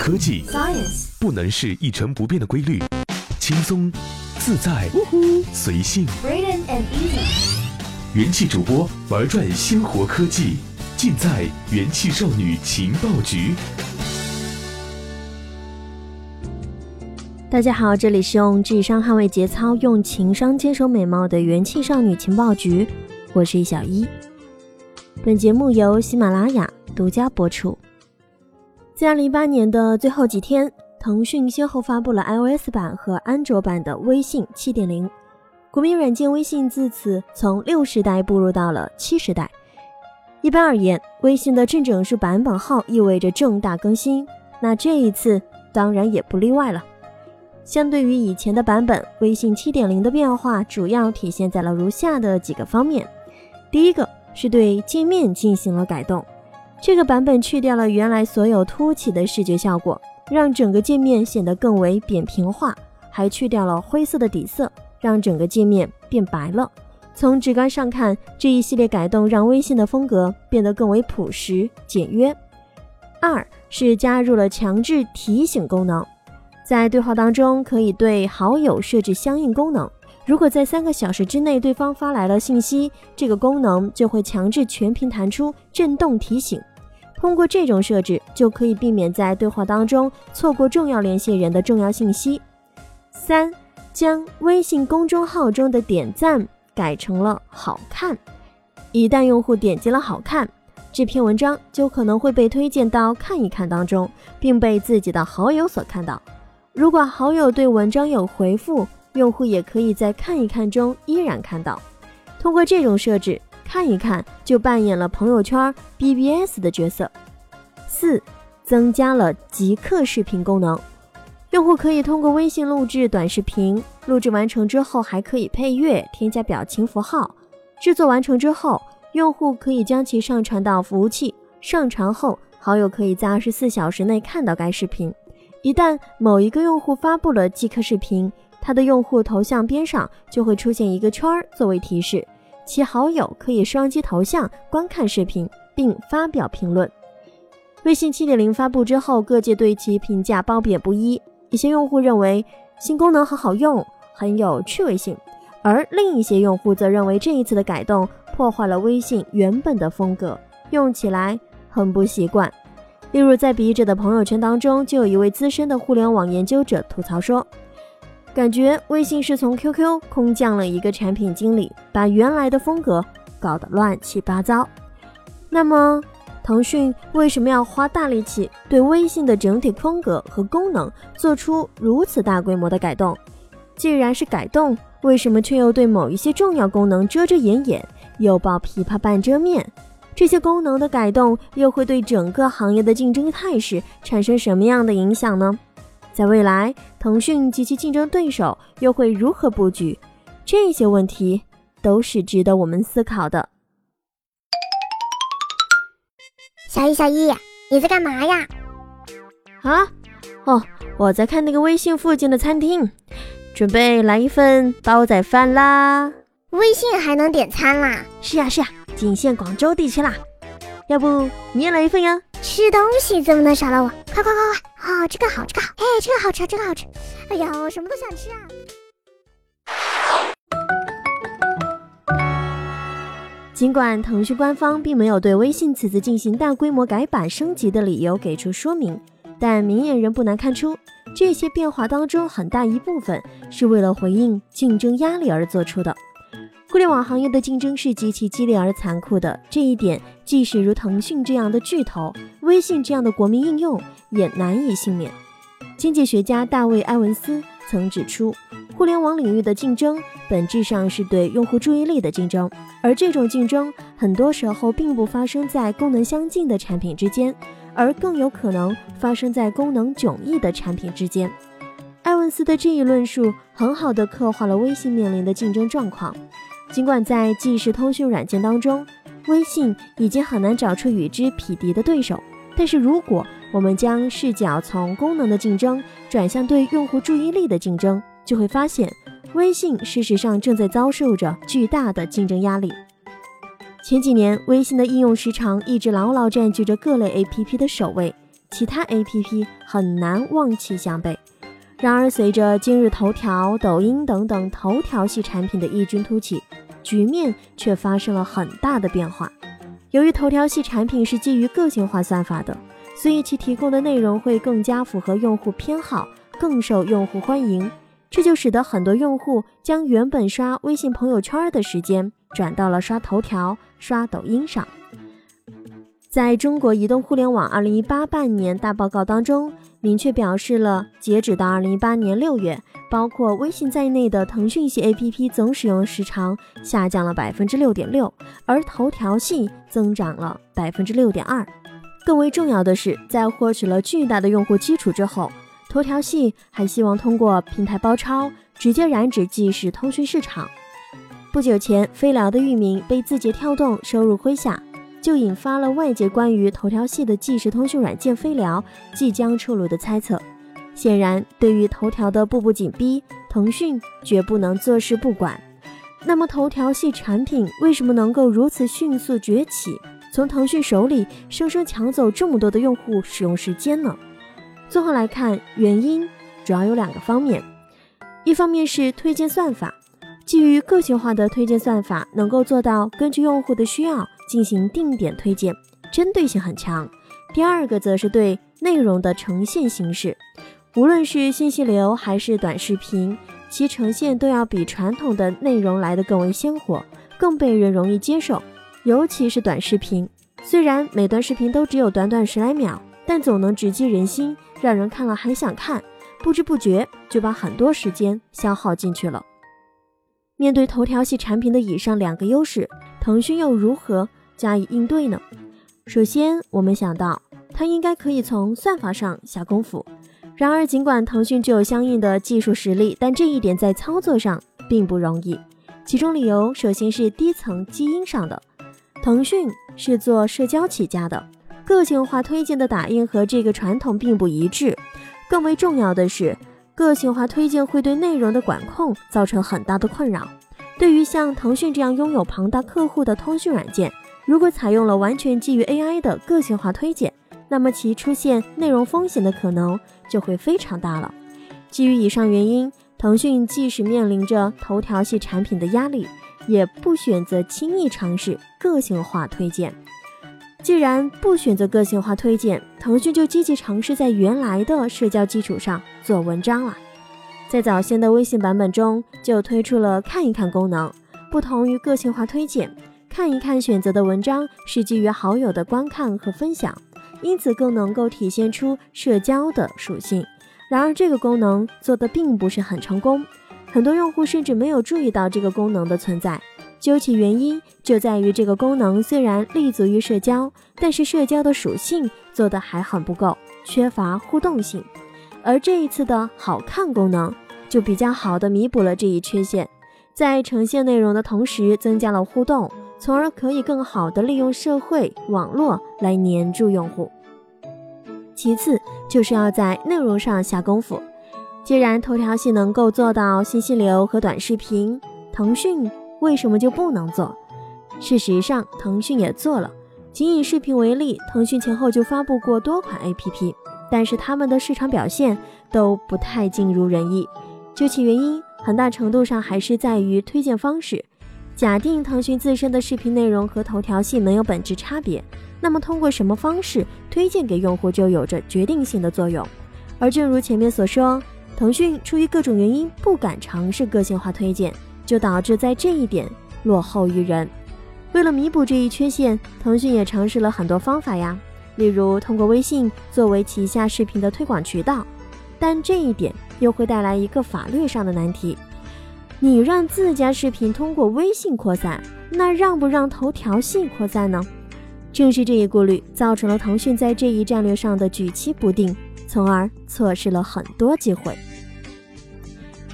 科技 Science 不能是一成不变的规律，轻松、自在、随性。And Easy 元气主播玩转鲜活科技，尽在元气少女情报局。大家好，这里是用智商捍卫节操，用情商坚守美貌的元气少女情报局，我是小一。本节目由喜马拉雅独家播出。在二零一八年的最后几天，腾讯先后发布了 iOS 版和安卓版的微信七点零。国民软件微信自此从六时代步入到了七时代。一般而言，微信的正整数版本号意味着重大更新，那这一次当然也不例外了。相对于以前的版本，微信七点零的变化主要体现在了如下的几个方面。第一个是对界面进行了改动，这个版本去掉了原来所有凸起的视觉效果，让整个界面显得更为扁平化，还去掉了灰色的底色。让整个界面变白了。从直观上看，这一系列改动让微信的风格变得更为朴实简约。二是加入了强制提醒功能，在对话当中可以对好友设置相应功能。如果在三个小时之内对方发来了信息，这个功能就会强制全屏弹出震动提醒。通过这种设置，就可以避免在对话当中错过重要联系人的重要信息。三。将微信公众号中的点赞改成了好看，一旦用户点击了好看，这篇文章就可能会被推荐到看一看当中，并被自己的好友所看到。如果好友对文章有回复，用户也可以在看一看中依然看到。通过这种设置，看一看就扮演了朋友圈 BBS 的角色。四，增加了即刻视频功能。用户可以通过微信录制短视频，录制完成之后还可以配乐、添加表情符号。制作完成之后，用户可以将其上传到服务器。上传后，好友可以在二十四小时内看到该视频。一旦某一个用户发布了即刻视频，他的用户头像边上就会出现一个圈儿作为提示，其好友可以双击头像观看视频并发表评论。微信七点零发布之后，各界对其评价褒贬不一。一些用户认为新功能很好用，很有趣味性，而另一些用户则认为这一次的改动破坏了微信原本的风格，用起来很不习惯。例如，在笔者的朋友圈当中，就有一位资深的互联网研究者吐槽说：“感觉微信是从 QQ 空降了一个产品经理，把原来的风格搞得乱七八糟。”那么，腾讯为什么要花大力气对微信的整体风格和功能做出如此大规模的改动？既然是改动，为什么却又对某一些重要功能遮遮掩掩，又抱琵琶半遮面？这些功能的改动又会对整个行业的竞争态势产生什么样的影响呢？在未来，腾讯及其竞争对手又会如何布局？这些问题都是值得我们思考的。小一，小一，你在干嘛呀？啊，哦，我在看那个微信附近的餐厅，准备来一份煲仔饭啦。微信还能点餐啦？是呀是呀，仅限广州地区啦。要不你也来一份呀？吃东西怎么能少了我？快快快快！啊，这个好，这个好，哎，这个好吃，这个好吃。哎呀，我什么都想吃啊。尽管腾讯官方并没有对微信此次进行大规模改版升级的理由给出说明，但明眼人不难看出，这些变化当中很大一部分是为了回应竞争压力而做出的。互联网行业的竞争是极其激烈而残酷的，这一点即使如腾讯这样的巨头、微信这样的国民应用也难以幸免。经济学家大卫·埃文斯曾指出，互联网领域的竞争本质上是对用户注意力的竞争，而这种竞争很多时候并不发生在功能相近的产品之间，而更有可能发生在功能迥异的产品之间。埃文斯的这一论述很好地刻画了微信面临的竞争状况。尽管在即时通讯软件当中，微信已经很难找出与之匹敌的对手，但是如果我们将视角从功能的竞争转向对用户注意力的竞争，就会发现，微信事实上正在遭受着巨大的竞争压力。前几年，微信的应用时长一直牢牢占据着各类 APP 的首位，其他 APP 很难望其项背。然而，随着今日头条、抖音等等头条系产品的异军突起，局面却发生了很大的变化。由于头条系产品是基于个性化算法的，所以其提供的内容会更加符合用户偏好，更受用户欢迎。这就使得很多用户将原本刷微信朋友圈的时间转到了刷头条、刷抖音上。在中国移动互联网二零一八半年大报告当中，明确表示了，截止到二零一八年六月，包括微信在内的腾讯系 APP 总使用时长下降了百分之六点六，而头条系增长了百分之六点二。更为重要的是，在获取了巨大的用户基础之后，头条系还希望通过平台包抄直接染指即时通讯市场。不久前，飞聊的域名被字节跳动收入麾下。就引发了外界关于头条系的即时通讯软件飞聊即将出炉的猜测。显然，对于头条的步步紧逼，腾讯绝不能坐视不管。那么，头条系产品为什么能够如此迅速崛起，从腾讯手里生生抢走这么多的用户使用时间呢？综合来看，原因主要有两个方面，一方面是推荐算法。基于个性化的推荐算法，能够做到根据用户的需要进行定点推荐，针对性很强。第二个则是对内容的呈现形式，无论是信息流还是短视频，其呈现都要比传统的内容来得更为鲜活，更被人容易接受。尤其是短视频，虽然每段视频都只有短短十来秒，但总能直击人心，让人看了还想看，不知不觉就把很多时间消耗进去了。面对头条系产品的以上两个优势，腾讯又如何加以应对呢？首先，我们想到它应该可以从算法上下功夫。然而，尽管腾讯具有相应的技术实力，但这一点在操作上并不容易。其中理由首先是低层基因上的。腾讯是做社交起家的，个性化推荐的打印和这个传统并不一致。更为重要的是。个性化推荐会对内容的管控造成很大的困扰。对于像腾讯这样拥有庞大客户的通讯软件，如果采用了完全基于 AI 的个性化推荐，那么其出现内容风险的可能就会非常大了。基于以上原因，腾讯即使面临着头条系产品的压力，也不选择轻易尝试个性化推荐。既然不选择个性化推荐，腾讯就积极尝试在原来的社交基础上做文章了。在早先的微信版本中，就推出了看一看功能。不同于个性化推荐，看一看选择的文章是基于好友的观看和分享，因此更能够体现出社交的属性。然而，这个功能做的并不是很成功，很多用户甚至没有注意到这个功能的存在。究其原因，就在于这个功能虽然立足于社交，但是社交的属性做得还很不够，缺乏互动性。而这一次的好看功能，就比较好的弥补了这一缺陷，在呈现内容的同时增加了互动，从而可以更好的利用社会网络来黏住用户。其次，就是要在内容上下功夫。既然头条系能够做到信息流和短视频，腾讯。为什么就不能做？事实上，腾讯也做了。仅以视频为例，腾讯前后就发布过多款 APP，但是他们的市场表现都不太尽如人意。究其原因，很大程度上还是在于推荐方式。假定腾讯自身的视频内容和头条系没有本质差别，那么通过什么方式推荐给用户就有着决定性的作用。而正如前面所说，腾讯出于各种原因不敢尝试个性化推荐。就导致在这一点落后于人。为了弥补这一缺陷，腾讯也尝试了很多方法呀，例如通过微信作为旗下视频的推广渠道。但这一点又会带来一个法律上的难题：你让自家视频通过微信扩散，那让不让头条系扩散呢？正是这一顾虑，造成了腾讯在这一战略上的举棋不定，从而错失了很多机会。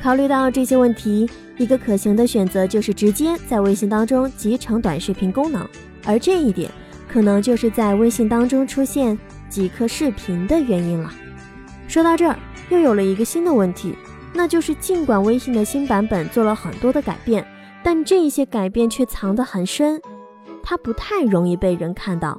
考虑到这些问题。一个可行的选择就是直接在微信当中集成短视频功能，而这一点可能就是在微信当中出现即刻视频的原因了。说到这儿，又有了一个新的问题，那就是尽管微信的新版本做了很多的改变，但这些改变却藏得很深，它不太容易被人看到。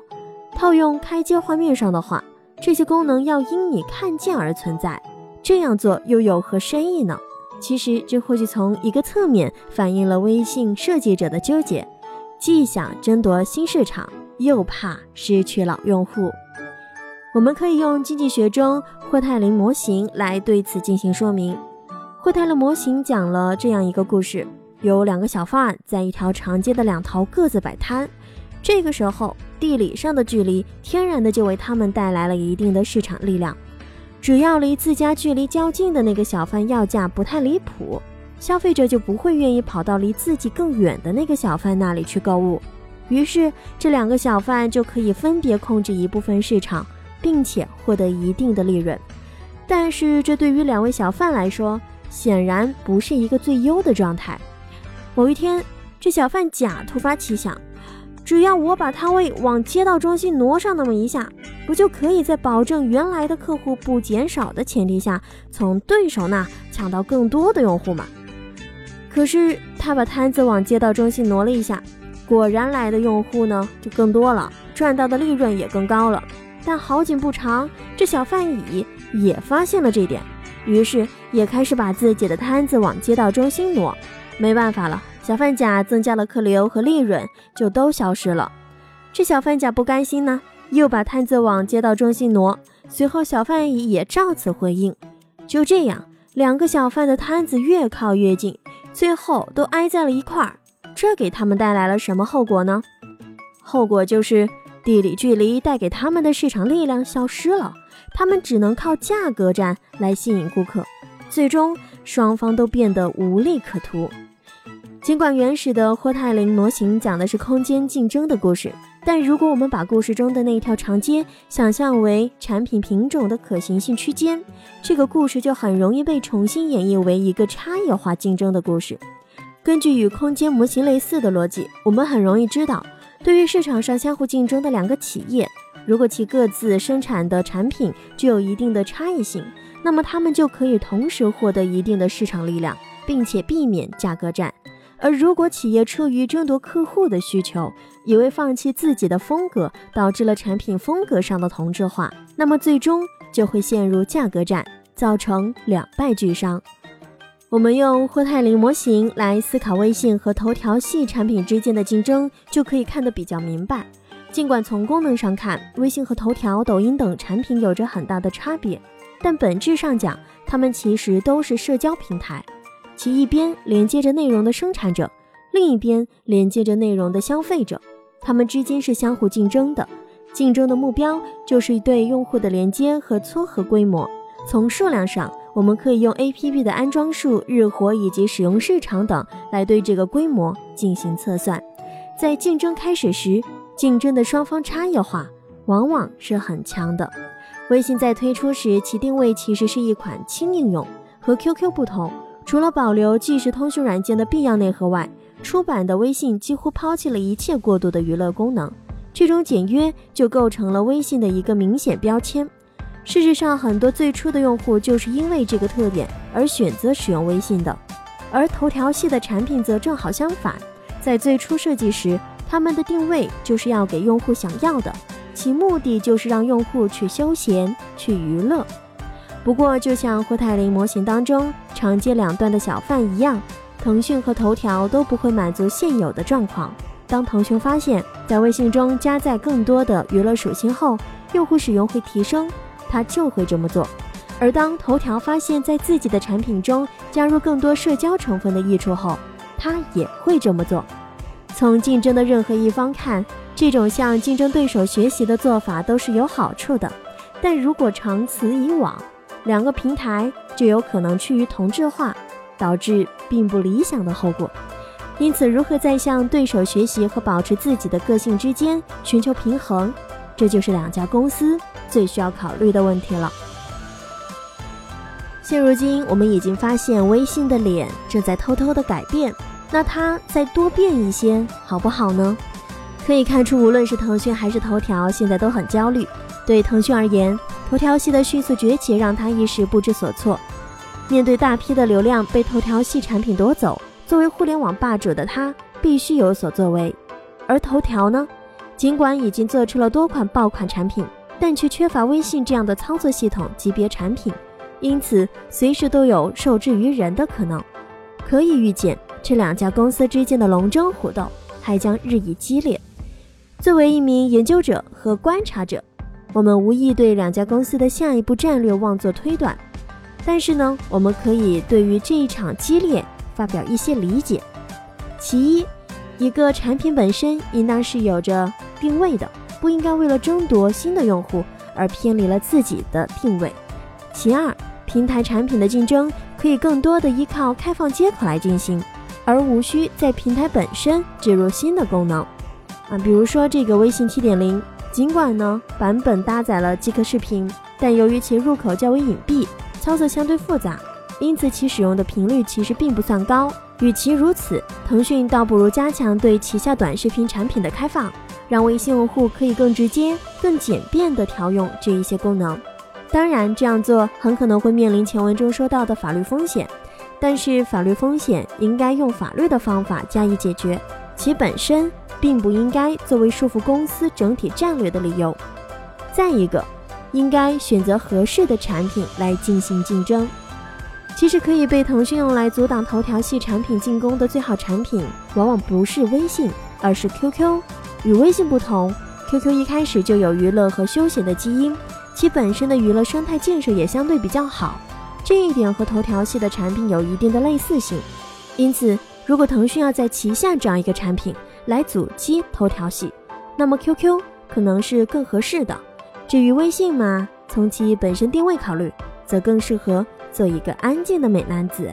套用开机画面上的话，这些功能要因你看见而存在，这样做又有何深意呢？其实，这或许从一个侧面反映了微信设计者的纠结，既想争夺新市场，又怕失去老用户。我们可以用经济学中霍泰林模型来对此进行说明。霍泰勒模型讲了这样一个故事：有两个小贩在一条长街的两头各自摆摊，这个时候地理上的距离天然的就为他们带来了一定的市场力量。只要离自家距离较近的那个小贩要价不太离谱，消费者就不会愿意跑到离自己更远的那个小贩那里去购物。于是，这两个小贩就可以分别控制一部分市场。并且获得一定的利润，但是这对于两位小贩来说，显然不是一个最优的状态。某一天，这小贩甲突发奇想，只要我把摊位往街道中心挪上那么一下，不就可以在保证原来的客户不减少的前提下，从对手那抢到更多的用户吗？可是他把摊子往街道中心挪了一下，果然来的用户呢就更多了，赚到的利润也更高了。但好景不长，这小贩乙也发现了这点，于是也开始把自己的摊子往街道中心挪。没办法了，小贩甲增加了客流和利润，就都消失了。这小贩甲不甘心呢，又把摊子往街道中心挪。随后，小贩乙也照此回应。就这样，两个小贩的摊子越靠越近，最后都挨在了一块儿。这给他们带来了什么后果呢？后果就是。地理距离带给他们的市场力量消失了，他们只能靠价格战来吸引顾客，最终双方都变得无利可图。尽管原始的霍泰林模型讲的是空间竞争的故事，但如果我们把故事中的那条长街想象为产品品种的可行性区间，这个故事就很容易被重新演绎为一个差异化竞争的故事。根据与空间模型类似的逻辑，我们很容易知道。对于市场上相互竞争的两个企业，如果其各自生产的产品具有一定的差异性，那么他们就可以同时获得一定的市场力量，并且避免价格战。而如果企业出于争夺客户的需求，以为放弃自己的风格导致了产品风格上的同质化，那么最终就会陷入价格战，造成两败俱伤。我们用霍泰林模型来思考微信和头条系产品之间的竞争，就可以看得比较明白。尽管从功能上看，微信和头条、抖音等产品有着很大的差别，但本质上讲，它们其实都是社交平台，其一边连接着内容的生产者，另一边连接着内容的消费者，它们之间是相互竞争的。竞争的目标就是对用户的连接和撮合规模。从数量上，我们可以用 APP 的安装数、日活以及使用市场等来对这个规模进行测算。在竞争开始时，竞争的双方差异化往往是很强的。微信在推出时，其定位其实是一款轻应用。和 QQ 不同，除了保留即时通讯软件的必要内核外，出版的微信几乎抛弃了一切过度的娱乐功能。这种简约就构成了微信的一个明显标签。事实上，很多最初的用户就是因为这个特点而选择使用微信的，而头条系的产品则正好相反。在最初设计时，他们的定位就是要给用户想要的，其目的就是让用户去休闲、去娱乐。不过，就像霍泰林模型当中长街两端的小贩一样，腾讯和头条都不会满足现有的状况。当腾讯发现，在微信中加载更多的娱乐属性后，用户使用会提升。他就会这么做，而当头条发现，在自己的产品中加入更多社交成分的益处后，他也会这么做。从竞争的任何一方看，这种向竞争对手学习的做法都是有好处的。但如果长此以往，两个平台就有可能趋于同质化，导致并不理想的后果。因此，如何在向对手学习和保持自己的个性之间寻求平衡，这就是两家公司。最需要考虑的问题了。现如今，我们已经发现微信的脸正在偷偷的改变，那它再多变一些，好不好呢？可以看出，无论是腾讯还是头条，现在都很焦虑。对腾讯而言，头条系的迅速崛起让他一时不知所措。面对大批的流量被头条系产品夺走，作为互联网霸主的他必须有所作为。而头条呢，尽管已经做出了多款爆款产品。但却缺乏微信这样的操作系统级别产品，因此随时都有受制于人的可能。可以预见，这两家公司之间的龙争虎斗还将日益激烈。作为一名研究者和观察者，我们无意对两家公司的下一步战略妄作推断，但是呢，我们可以对于这一场激烈发表一些理解。其一，一个产品本身应当是有着定位的，不应该为了争夺新的用户而偏离了自己的定位。其二，平台产品的竞争可以更多的依靠开放接口来进行，而无需在平台本身植入新的功能。啊，比如说这个微信七点零，尽管呢版本搭载了即可视频，但由于其入口较为隐蔽，操作相对复杂，因此其使用的频率其实并不算高。与其如此，腾讯倒不如加强对旗下短视频产品的开放，让微信用户可以更直接、更简便地调用这一些功能。当然，这样做很可能会面临前文中说到的法律风险，但是法律风险应该用法律的方法加以解决，其本身并不应该作为束缚公司整体战略的理由。再一个，应该选择合适的产品来进行竞争。其实可以被腾讯用来阻挡头条系产品进攻的最好产品，往往不是微信，而是 QQ。与微信不同，QQ 一开始就有娱乐和休闲的基因，其本身的娱乐生态建设也相对比较好，这一点和头条系的产品有一定的类似性。因此，如果腾讯要在旗下这样一个产品来阻击头条系，那么 QQ 可能是更合适的。至于微信嘛，从其本身定位考虑，则更适合。做一个安静的美男子。